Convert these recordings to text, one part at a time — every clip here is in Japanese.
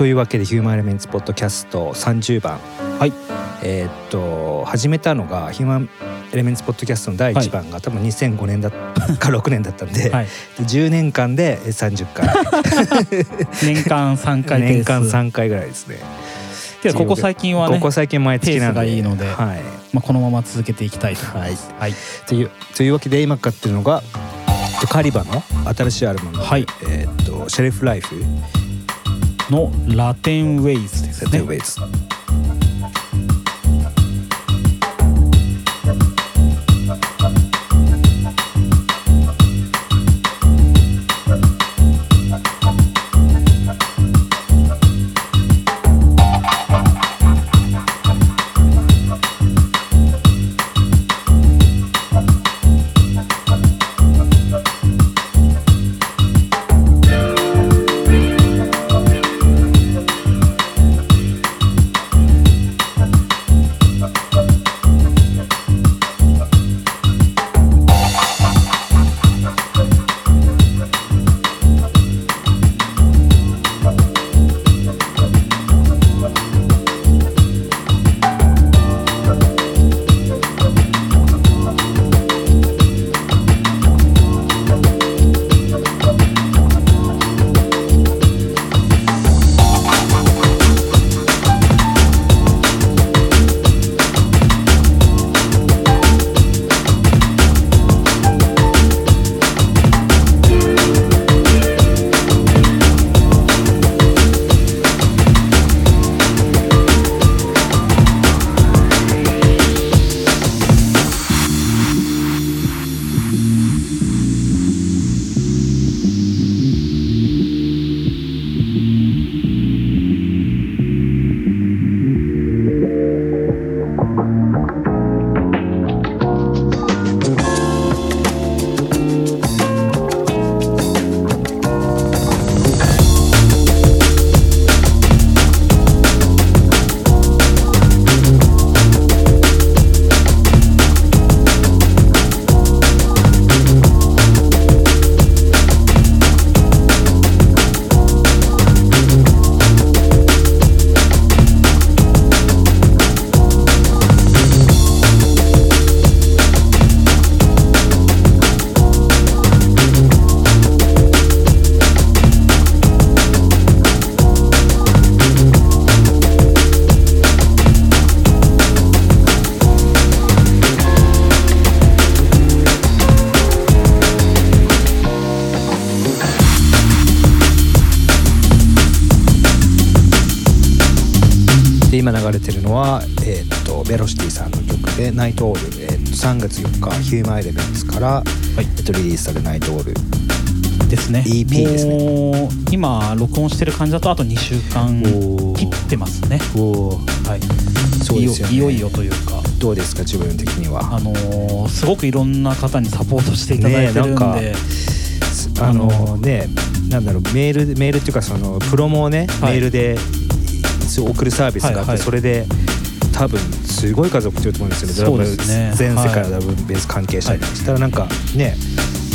というわけでヒューマンエレメンツポッドキャスト30番はい。えーっと始めたのがヒューマンエレメンツポッドキャストの第1番が、多分2005年だっか6年だったんで、はい。10 年間で30回年間3回年間3回ぐらいですね。でここ最近はねここ最近毎月ながいいのではい、まあ、このまま続けていきたいと。思い。ますはい、というというわけで今かかってるのがえっとカリバの新しいアルバムの、はい。えーっとシェルフライフのラテンウェイズですね。ラテンウェイズ。今流れてるのは、えーっとベロシティさんの曲で「ナイトオール」えーっと3月4日ヒューマンエレメンツから、えっとリリースされる「ナイトオール」ですね。EP ですね今録音してる感じだとあと2週間切ってますね。はい。そうですよね。いよいよというか。どうですか自分的には？あのーすごくいろんな方にサポートしていただいてるんで、ねえあのねなんだろうメールメールっていうかそのプロモをね、はい。メールでそう送るサービスがあって、はいはい。それで多分すごい数送ってると思うんですよね。全世界のはいダブルベース関係者に、したらなんかね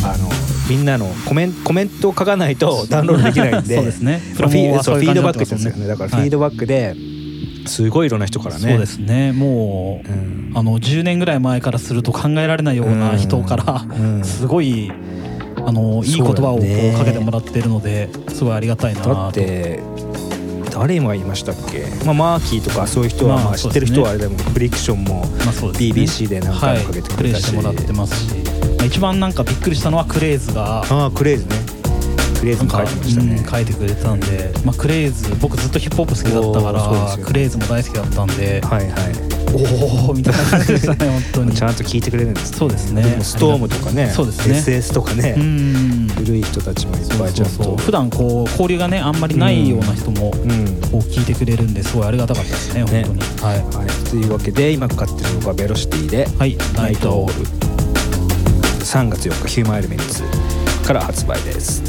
あのみんなのコメンコメントを書かないとダウンロードできないんでそうですね。まあフィードバックですよね。だからフはい。ィードバックですごいいろんな人からね。そうですね。もう、うん。あの10年ぐらい前からすると考えられないような人から、うん。すごいあのいい言葉をかけてもらってるのですごいありがたいなと。だって誰今言いましたっけ、まあ、マーキーとかそういう人は、まあまあ、知ってる人はあれでもフリクションも BBC で何回もかけてくれたし。はい、プレイしてもらってますし、まあ、一番なんかびっくりしたのはクレイズがああクレイズね。クレイズも書いてましたね。うん書いてくれてたんで、まあ、クレイズ僕ずっとヒップホップ好きだったからよね。クレイズも大好きだったんで。はいはいおおみたいな感じでしたね 本当に。ちゃんと聞いてくれるんですそうですね。ストームとかねそうですね。SS とかね、うん。古い人たちもいっぱいちゃんと。そう普段こう交流がねあんまりないような人もうん。こう聞いてくれるんですごいありがたかったですね本当に。はい、はい、というわけで今かかってるのがベロシティではい、「ナイトオール」3月4日ヒューマンエレメンツから発売です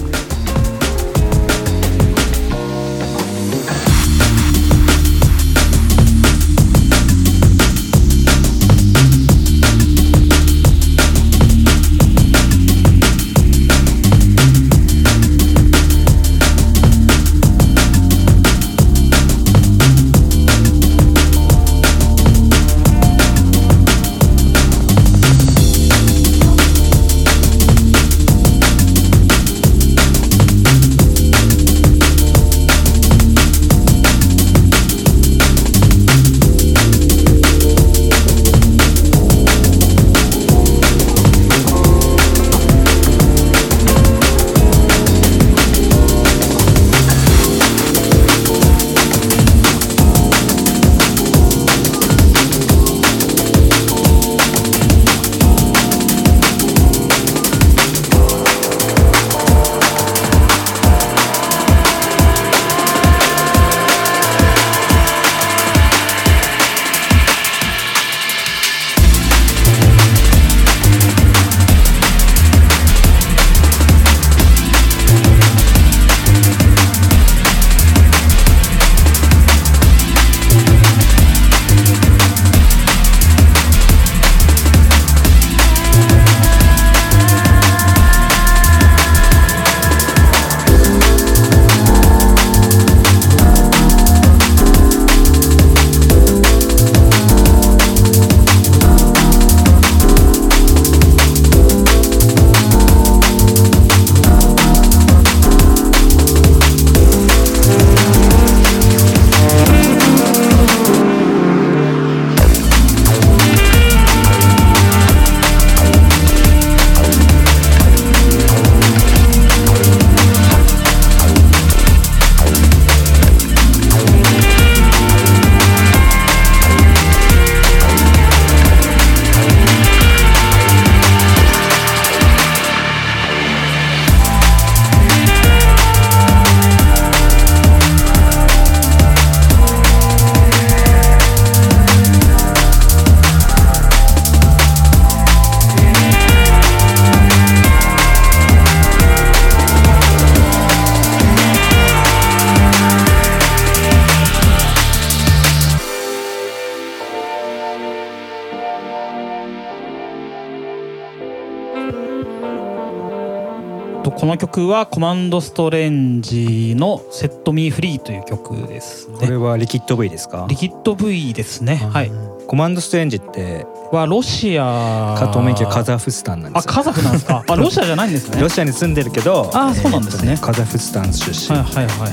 曲はコマンドストレンジの「セットミーフリーという曲ですこれねはリキッド V ですか？リキッド V ですね。はい。コマンドストレンジってはロシア加藤免許カザフスタンなんですよ。あカザフなんですか？あロシアじゃないんですね。ロシアに住んでるけどあそうなんですね。えーとカザフスタン出身、はいはいはいはい。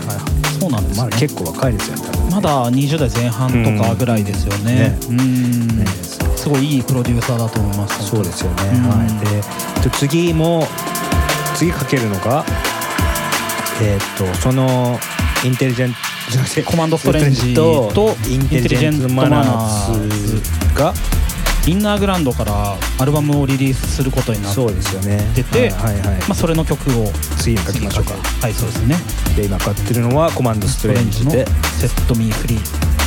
そうなんですね。まだ結構若いですよまだ20代前半とかぐらいですよね。うんうん。ね。すごいいいプロデューサーだと思います。そうですよね、うん。はい。でえっと次も次かけるのがえーっとそのインテリジェントコマンドストレンジとインテリジェントマナーズがインナーグラウンドからアルバムをリリースすることになってそうですよね。出てはいはい、はい。まあ、それの曲を次にかけましょうか。はいそうですね。で今買ってるのはコマンドストレンジので「セットミーフリー「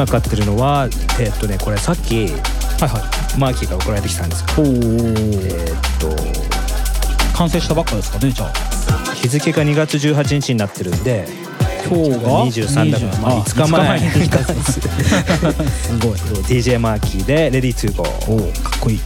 今買ってるのはえっとねこれさっきはいはい。マーキーが送られてきたんですおおえーっと完成したばっかですかねじゃあ。日付が2月18日になってるんで今日が23だから、まあ、5日前に すごい。DJ マーキーで「Ready to Go おおかっこいい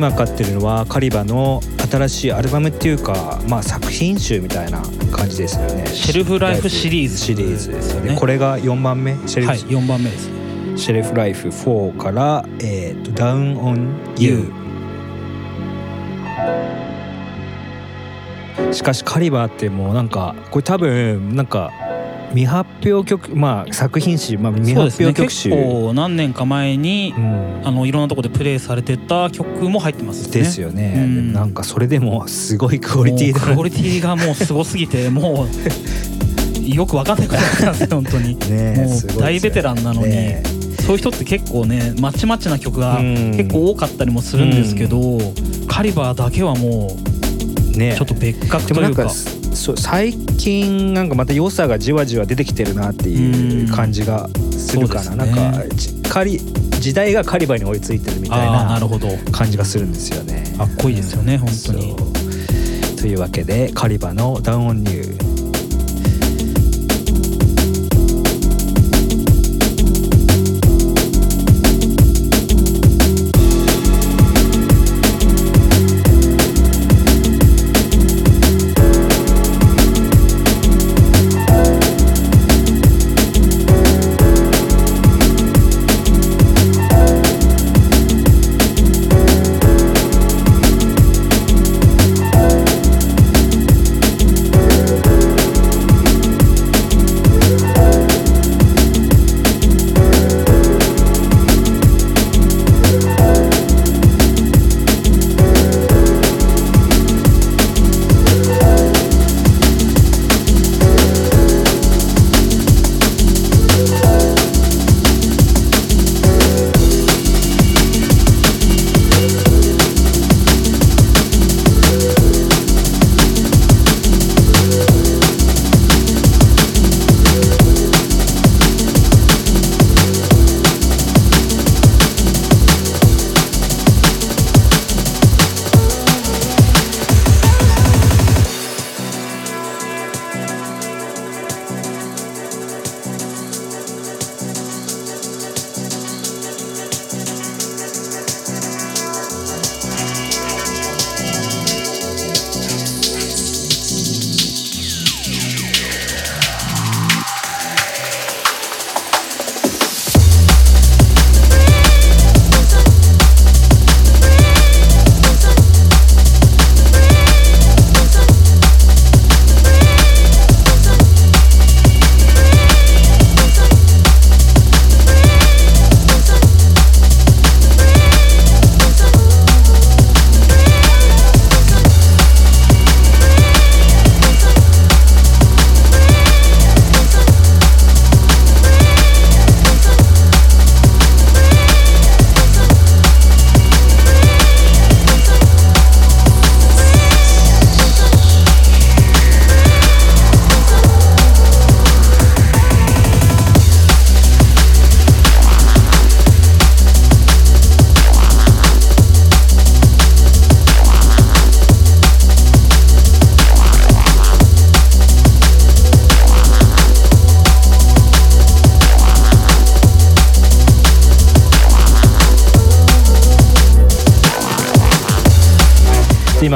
今かかってるのは Calibre の新しいアルバムっていうか、まあ、作品集みたいな感じですよね。 Shelf Life シリーズシリーズですよね。ねこれが4番目？ Shelf,、はい4番目です。ね Shelf Life 4から、えーと「Down On You」しかし Calibre ってもうなんかこれ多分なんか未発表曲まあ作品集、まあ、未発表曲集。結構何年か前にうん。あのいろんなところでプレイされてた曲も入ってますね。ですよね、うん。なんかそれでもすごいクオリティだクオリティがもうすごすぎてもう よくわかんないことなんで本当に。ねもう大ベテランなのに、ねそういう人って結構ねまちまちな曲がうん。結構多かったりもするんですけど、カリバーだけはもうねちょっと別格というか。そう最近なんかまた良さがじわじわ出てきてるなっていう感じがするかな、うんなんかカリ時代がカリバに追いついてるみたいなああなるほど。感じがするんですよね。かっこいいですよね本当に。というわけでカリバの「ダウンオンニュー」「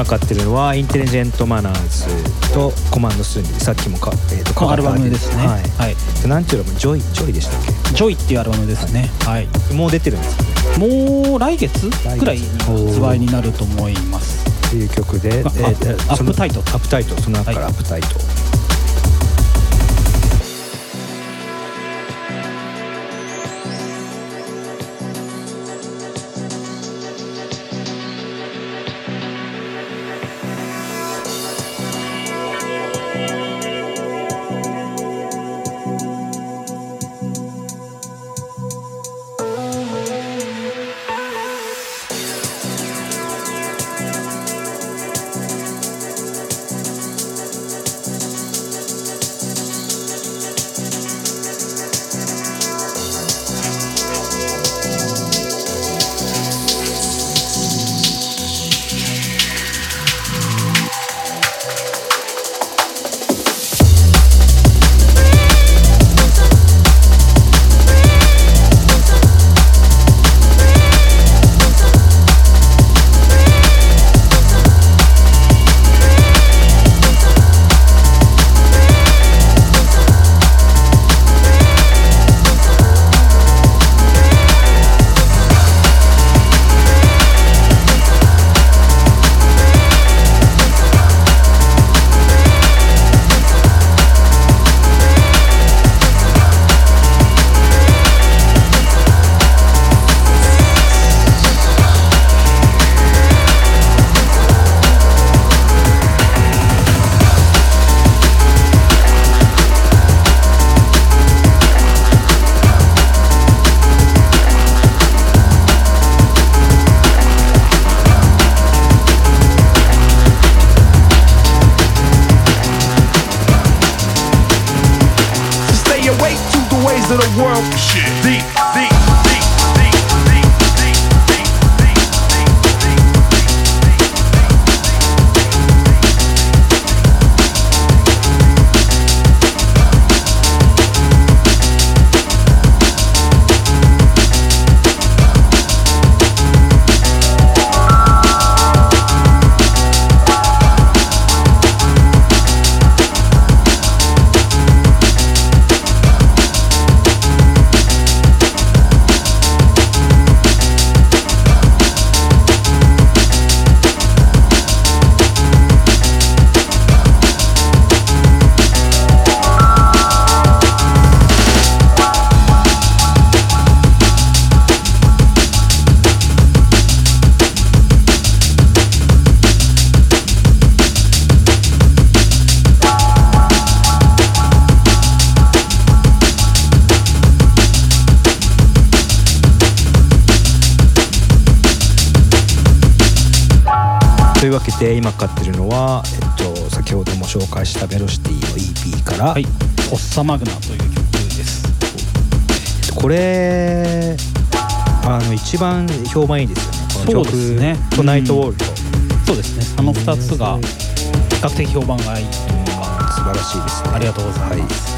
今買ってるのはインテリジェントマナーズとコマンドスーニさっきもか、えー、とアルバムですね。はい、はい。でなんていうのジョイジョイでしたっジョイっていうアルバムですね。はい。けもう出てるんですかね？もう来月くらいに発売になると思います。っていう曲で、あーでアップタイト。アップタイト。その中からはいアップタイト、ways ら、はい、ホッサマグナという曲です。これあの一番評判いいですよね。この曲そうですね。とナイトウォールと、そうですね。あの二つが比較的評判がいいというか、素晴らしいですね。ありがとうございます。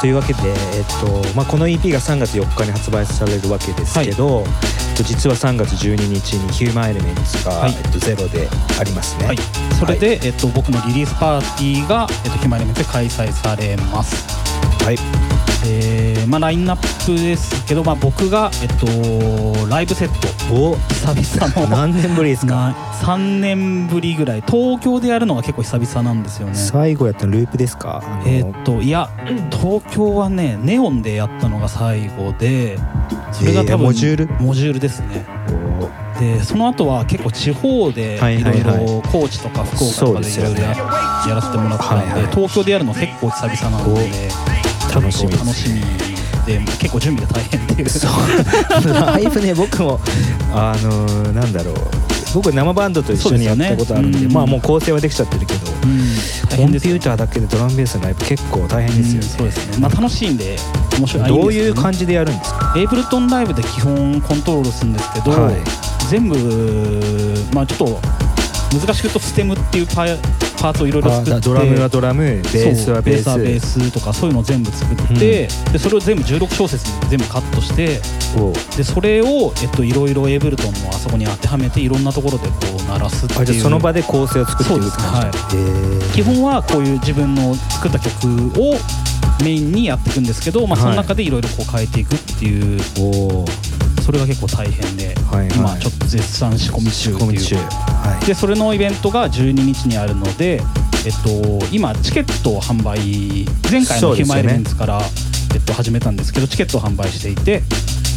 というわけで、えっとまあ、この EP が3月4日に発売されるわけですけど、えっと実は3月12日にヒューマンエレメンツが、はい。えっと、ゼロでありますね。はい、それで、えっと、僕のリリースパーティーが、えっと、決まりまして開催されます。はい。えーまあ、ラインナップですけど、まあ、僕が、えっと、ライブセット。お。久々の。何年ぶりですか？な3年ぶりぐらい。東京でやるのが結構久々なんですよね。最後やったのループですか？えーっといや東京はねネオンでやったのが最後でそれが多えー分モジュール？モジュールですね。おでその後は結構地方ではいいろはい。ろ高知とか福岡とかでいろいろややらせてもらったんで、はいはい。東京でやるの結構久々なので楽しみ楽しみで結構準備が大変っていう。ライブね 僕もあのなんだろう。僕生バンドと一緒にやったことあるんでそうですよね。まあもう構成はできちゃってるけど、うん。大コンピューターだけでドラムベースのライブ結構大変ですよね、うんそうですね。まあ楽しいんで面白い。どういうじ感じでやるんですか？エイブルトンライブで基本コントロールするんですけど、はい全部まあちょっと難しく言うとステムっていうパパーツをいろいろ作ってドラムはドラムベースはベース。ベースはベースとかそういうのを全部作って、でそれを全部16小節に全部カットしてでそれを、えっと、いろいろエイブルトンのあそこに当てはめていろんなところでこう鳴らすっていう。その場で構成を作っていくって感じそうへ基本はこういう自分の作った曲をメインにやっていくんですけど、まあ、はい。その中でいろいろこう変えていくっていう、えおおそれが結構大変で、はいはい。今ちょっと絶賛仕込み中っていう。はい。でそれのイベントが12日にあるので、えっと、今チケットを販売前回のヒューマンエレメンツから、えっと、始めたんですけどチケットを販売していて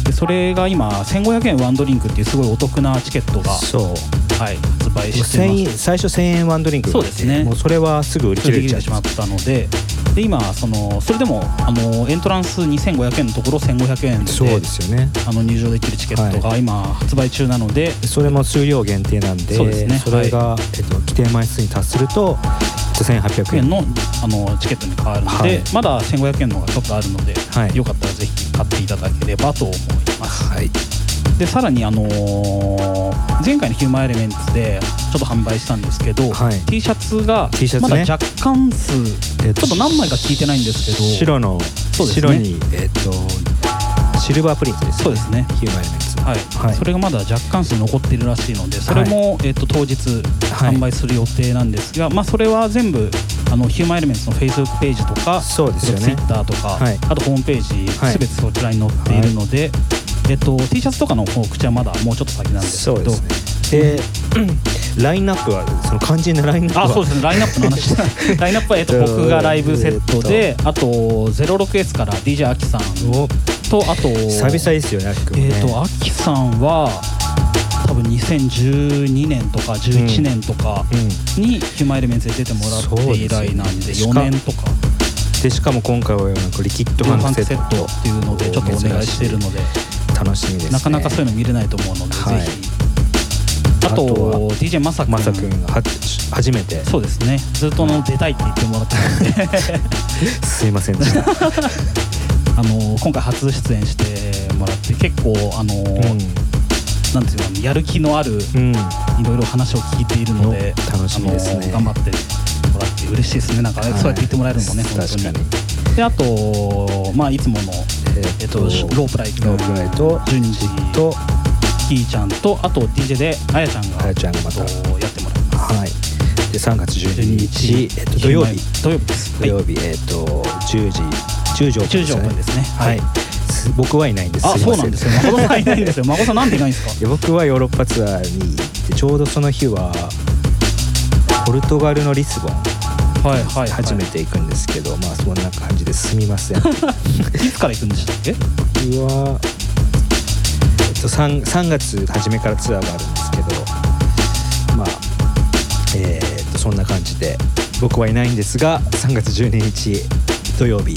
でそれが今1500円ワンドリンクっていうすごいお得なチケットが、そう。はい、発売して1000ます。最初1000円ワンドリンクそうですね。もうそれはすぐ売り切れてしまったのでで今そのそれでもあのエントランス2500円のところ1500円でそうですよね。あの入場できるチケットが今発売中なので、それも数量限定なんでそうですね。それが、えっと、規定枚数に達すると1800円。円のあのチケットに変わるので、はい。まだ1500円のがちょっとあるので、はい。よかったらぜひ買っていただければと思います。はい。でさらに、あのー前回のヒューマンエレメンツでちょっと販売したんですけど、はい。T シャツがまだ若干数、えっとちょっと何枚か聞いてないんですけど白の、ね。白にえっとシルバープリントですそうですね。ヒューマンエレメンツはい。はい。それがまだ若干数残っているらしいのでそれも、えっと当日はい販売する予定なんですが、まあ、それは全部あのヒューマンエレメンツの Facebook ページとかそうですよね。Twitter とか、はい。あとホームページ、はい。すべてそちらに載っているので、えっと、T シャツとかの方口はまだもうちょっと先なんですけどでラインナップはその肝心なラインナップは。あそうですね。ラインナップの話。ラインナップは、えっと、えっと僕がライブセットで、あと 06S から DJ アキさんおとあと久々ですよねアキ君もね。えっ、とアキさんは多分2012年とか11年とかうん。にヒューマンエレメンツで出てもらって以来なんでそうですよ4年とか。でしかも今回はなんかリキッドフファンクセットっていうのでちょっとお願いしてるので。楽しみですね。なかなかそういうの見れないと思うので、はい。ぜひあと DJ まさくんまさくんがは初めて。そうですね。ずっとあの出たいって言ってもらって。たんですいませんでした。あの今回初出演してもらって結構あの、なんていうのやる気のあるうん、うん、いろいろ話を聞いているのでお楽しみですね。頑張ってもらって嬉しいですね。なんか、はい。そうやって言ってもらえるのもね本当に。確かに。であとまあいつもの、ええっと、ロープライト。ロープライト順次。とキーちゃんとあと DJ であやちゃんがあやちゃんがまた。えっとやってもらいます。はい。で3月12 12日、えっと、土曜日。土曜日です。土曜日、えっと10時10時オープン10時オープンですね。はい、す僕はいないんです。あそうなんですよ。孫さんいないんですよ。孫さんなんでいないんですか？僕はヨーロッパツアーに行ってちょうどその日はポルトガルのリスボンはいはい、はい、初めて行くんですけど、まあそんな感じですみません。僕 いつから行くんでしたっけ？は、っと、3, 3月初めからツアーがあるんですけどまあえーっとそんな感じで僕はいないんですが3月12日土曜日、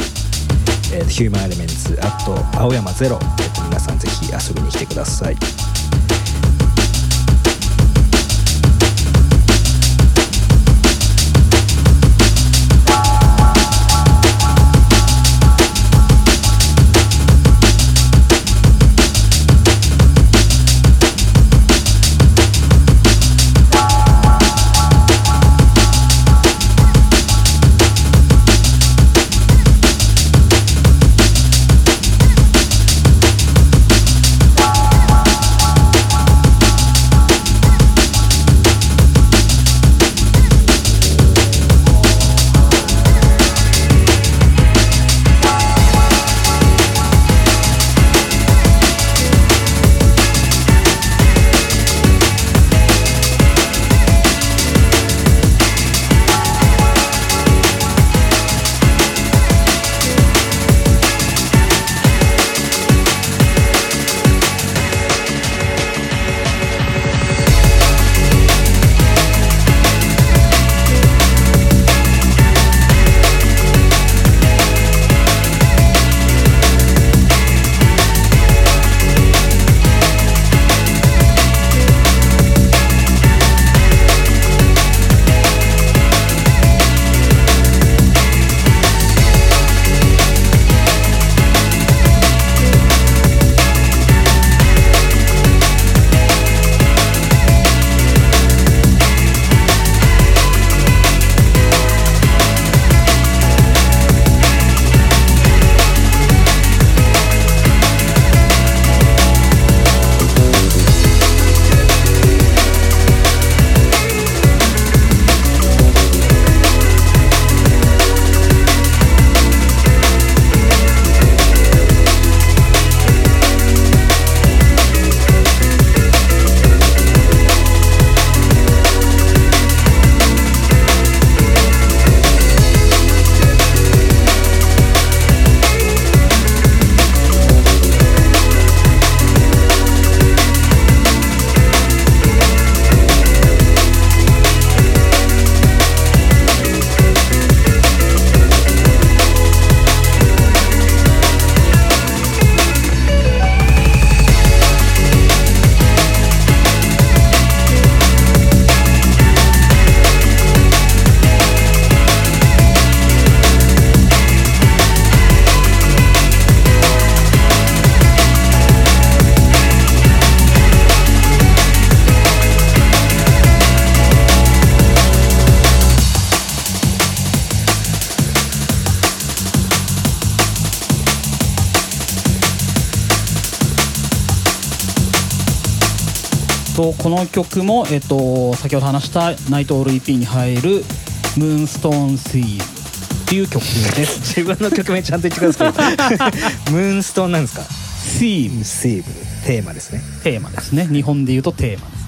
えーヒューマンエレメンツあと青山ゼロ、えっと皆さんぜひ遊びに来てください。この曲も、えっと、先ほど話した「ナイトオール EP」に入る「ムーンストーンスイーブ」っていう曲です。自分の曲名ちゃんと言ってください。ムーンストーンなんですか？スイーブスイーブテーマですね。テーマですね。日本で言うとテーマです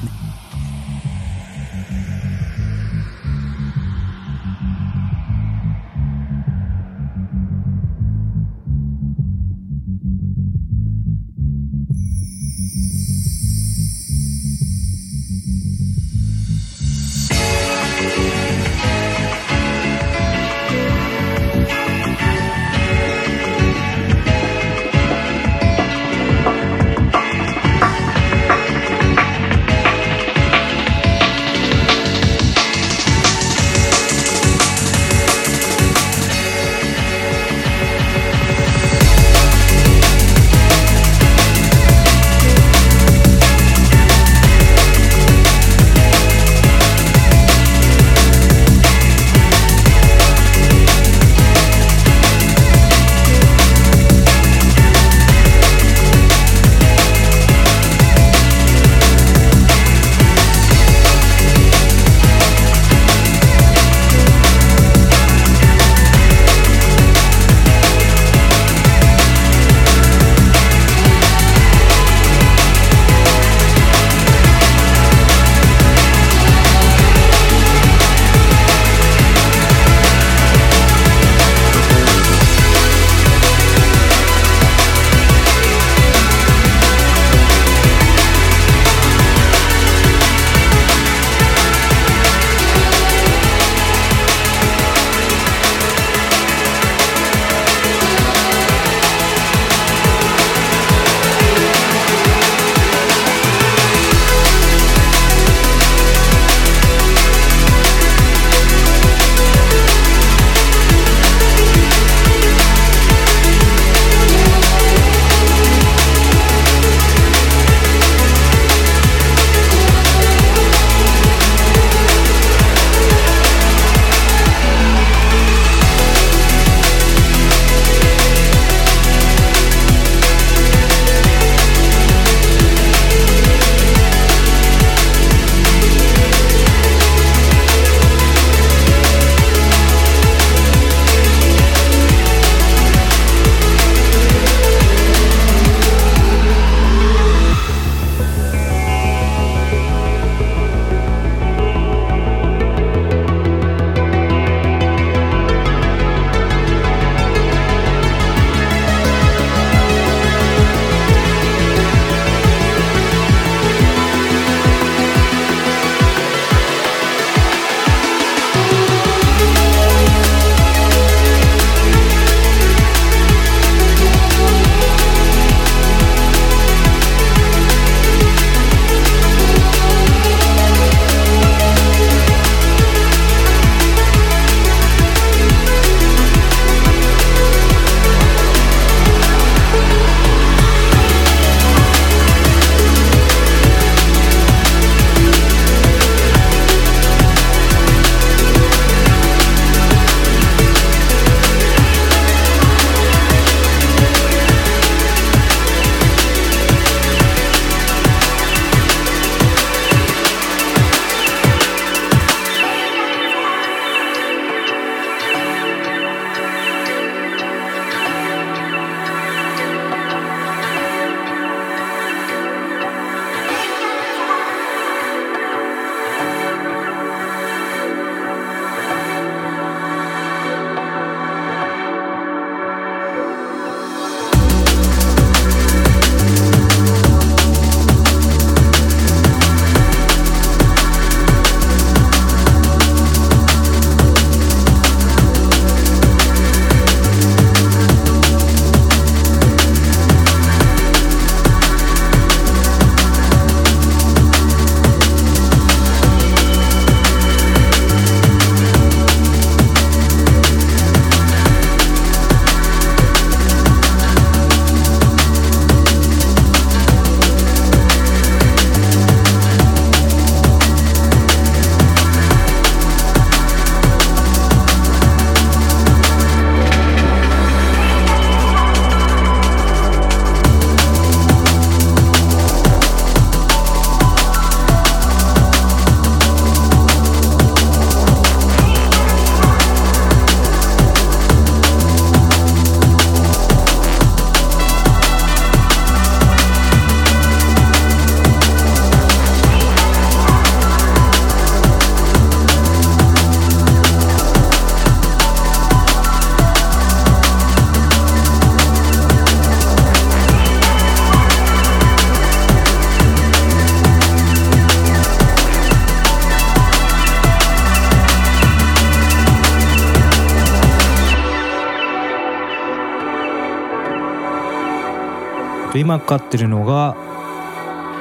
今かかってるのが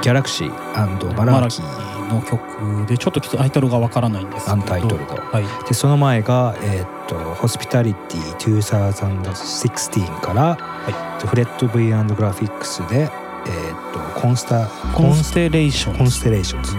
ギャラクシーバラーキーの曲でちょっとタイトルがわからないんですけど。アンタイトルドはい。でその前が、えーっとホスピタリティ2016から、フレット V& グラフィックスで、えーっとコンスタコンステレーション。コンステレーションズ「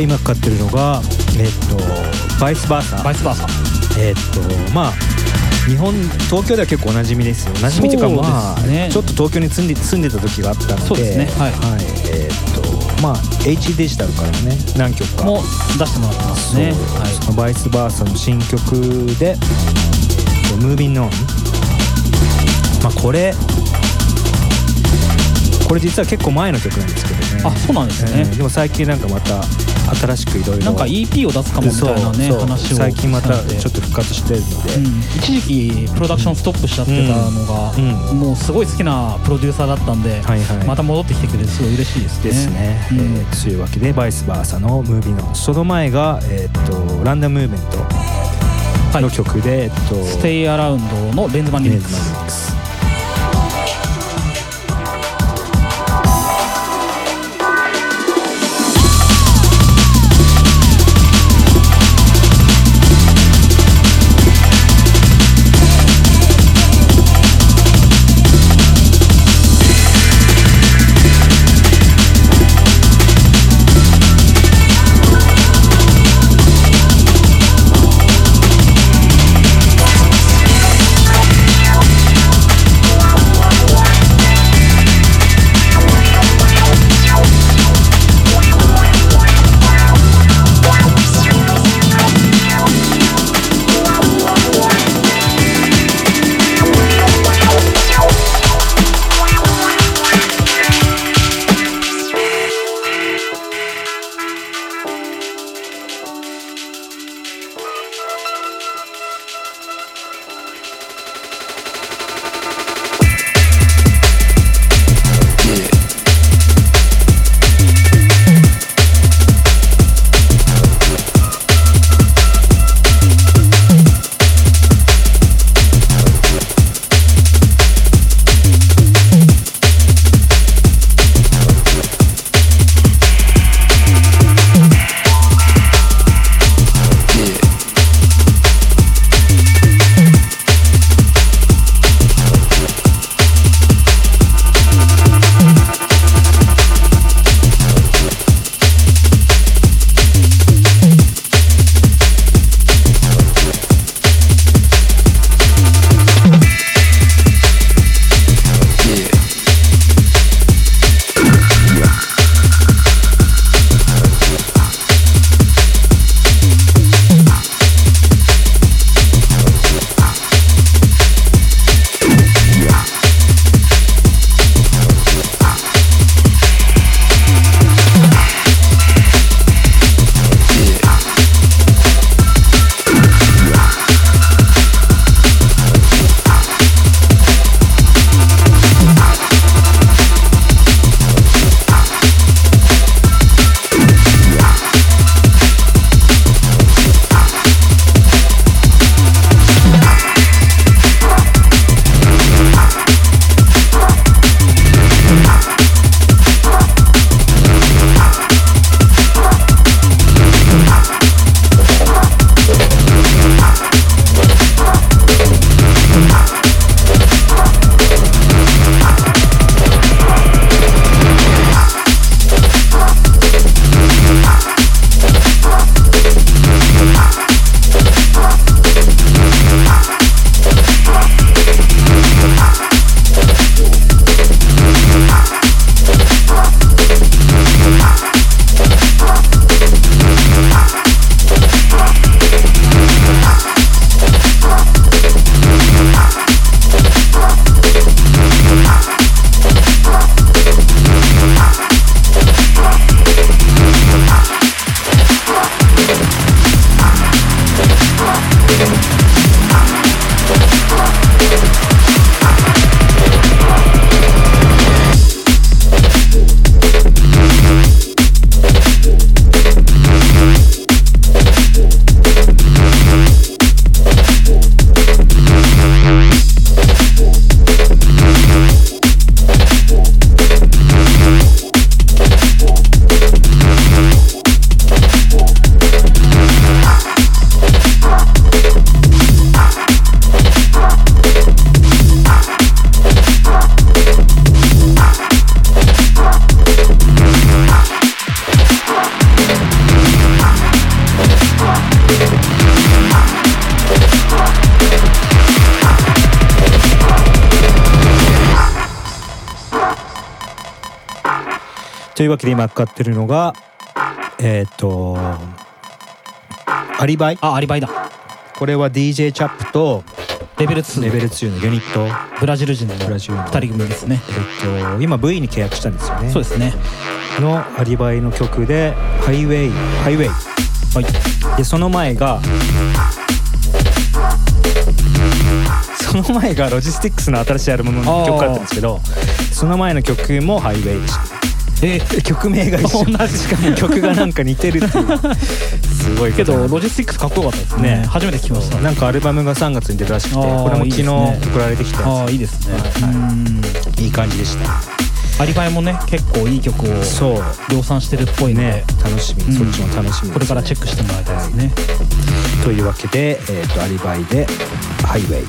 で今かかってるのがえっとバイスバーサバイスバーサえっとまあ日本東京では結構おなじみですよ。おなじみというかまあ、ね。ちょっと東京に住んで住んでた時があったのでそうですね。はい。えっとまあ H デジタルからね何曲か。も出してもらってますね。はい。そのバイスバーサの新曲で「ムービンノンまあこれこれ実は結構前の曲なんですけどね。あそうなんですね。えーでも最近なんかまた新しくいろいろ。なんか EP を出すかもみたいなね話を最近またちょっと復活してるので、うん。一時期プロダクションストップしちゃってたのが、うん。もうすごい好きなプロデューサーだったんで、はいはい。また戻ってきてくれてすごい嬉しいですね。ですね、うん。えーというわけでバイスバーサの「ムービーのその前が、えー、とランダムムーブメントの曲で、えっとステイアラウンドのレンズマンリミックス。というわけで今かかってるのがえっ、と Alibi？あ Alibi だ。これは DJ チャップとレベル2レベル2のユニット。ブラジル人のブラジルの。2人組ですね。えっと今 V に契約したんですよね。そうですね。の Alibi の曲で「Highway」「Highway」はい。でその前がその前が Logistics の新しいアルバムの曲だったんですけどその前の曲も「ハイウェイ」でした。えで 曲名が一緒。同じしか。も曲がなんか似てるっていう。すごいけどロジスティックスかっこよかったですね。ね。初めて聞きました。なんかアルバムが3月に出るらしくてこれも昨日送られてきたやああいいですね。はいい。い感じでした。アリバイもね結構いい曲を量産してるっぽいね楽しみ、うん。そっちも楽しみね。これからチェックしてもらいたいですね、というわけで、えー、とアリバイでハイウェ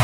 イ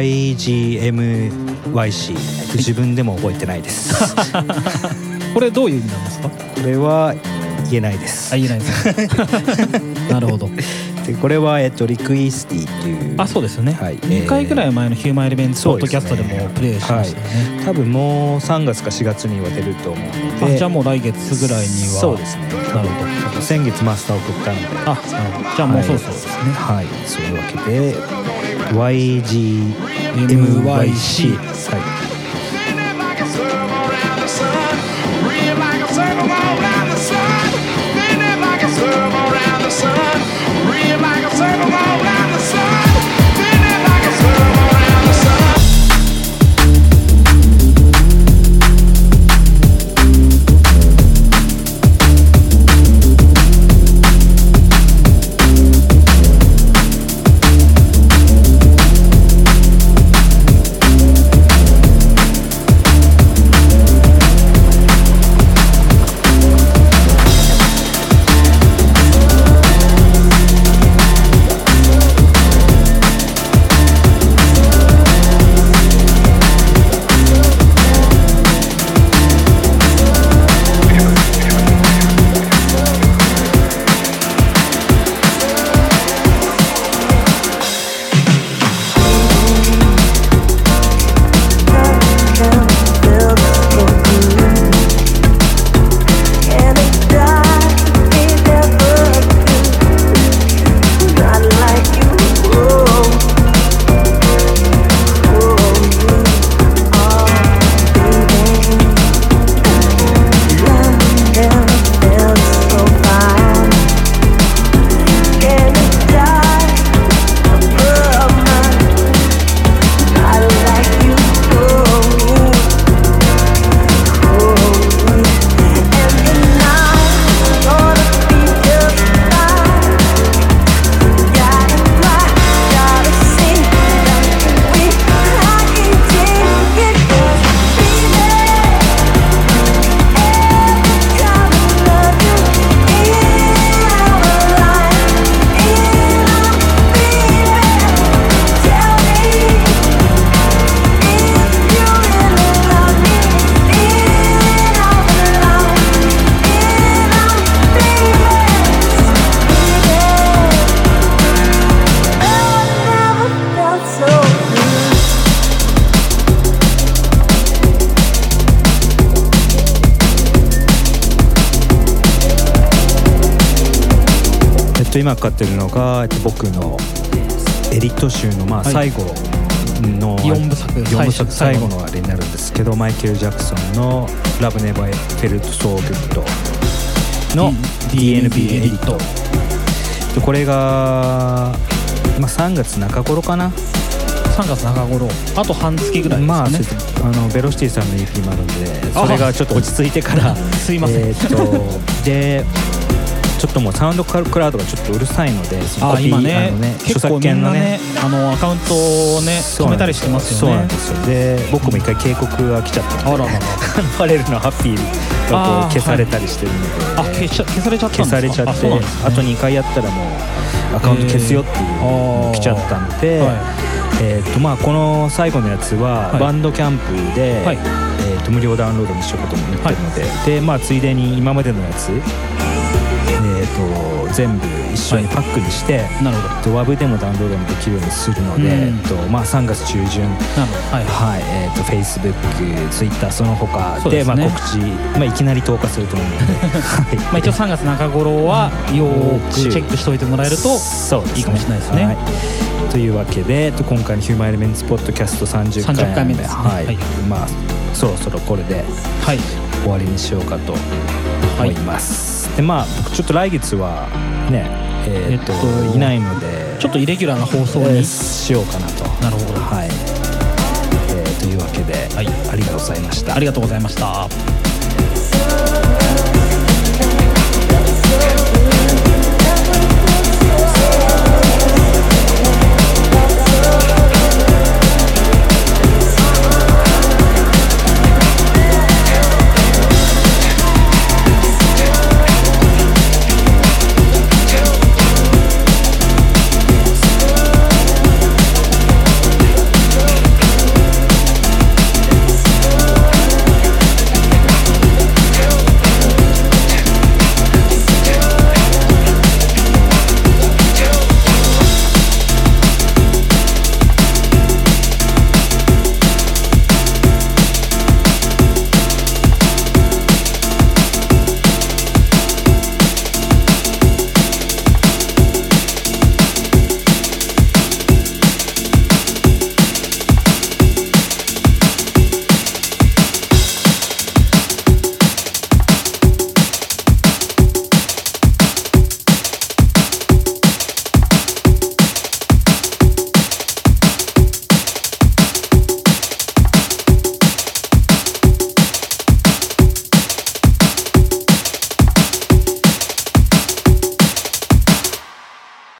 YGMYC 自分でも覚えてないです。こ これどういう意味なんですか？れは言えないです。あ言えないです。ね なるほど。でこれは、えっとリクイスティっていう。あそうですよね、はい。2回ぐらい前のヒューマンエレメンツポッドキャストでもプレイしましたよね、多分もう3月か4月には出ると思うので。あじゃあもう来月ぐらいには。そうですね。なるほど。先月マスター送ったので。あなるほど。じゃあもうそろそろですね、はい。そういうわけで YGMYC MYC はい今かかってるのが、えっと、僕のエリット集のまあはい。最後の、四部作四部作最最後後のあれになるんですけどマイケル・ジャクソンの「Love Never Felt So Good」の DNB エディットでこれが、まあ、3月中頃かな。3月中頃。あと半月ぐらいですまあ、かね、そうですあのベロシティさんの EP もあるんであそれがちょっと落ち着いてからすいません。えーっとでちょっともうサウンドクラウドがちょっとうるさいのでそのあ今ねあのね結構みんなねあのアカウントをね止めたりしてますよね。そうなんですよ。で僕も一回警告が来ちゃったあら。ららファレルのハッピーがこう消されたりしてるので、あ消し消されちゃったん消されちゃってあと2回やったらもうアカウント消すよっていうのが来ちゃったので、はい。えーとまあ、この最後のやつははい。バンドキャンプで、はい。えー、と無料ダウンロードにしようかと思ってるので,、でまあ、ついでに今までのやつ、えー、と全部一緒にパックにして、なるほどえっと WAV でもダウンロードもできるようにするので、うん。えっとまあ、3月中旬。はい。はい、えー、と Facebook、Twitter その他でですね。まあ、告知、まあ、いきなり投下すると思うので、はい。まあ、一応3月中頃はよーくチェックしておいてもらえるといいかもしれないですね。はい。というわけでえっと今回の「ヒューマンエレメンツポッドキャスト30回30回目ですね。はい。はい。まあそろそろこれではい。終わりにしようかと思います、でまあ僕ちょっと来月はねえーっと,、えっといないのでちょっとイレギュラーな放送えーにしようかなと。なるほど。はい、えーというわけで、はい。ありがとうございました。ありがとうございました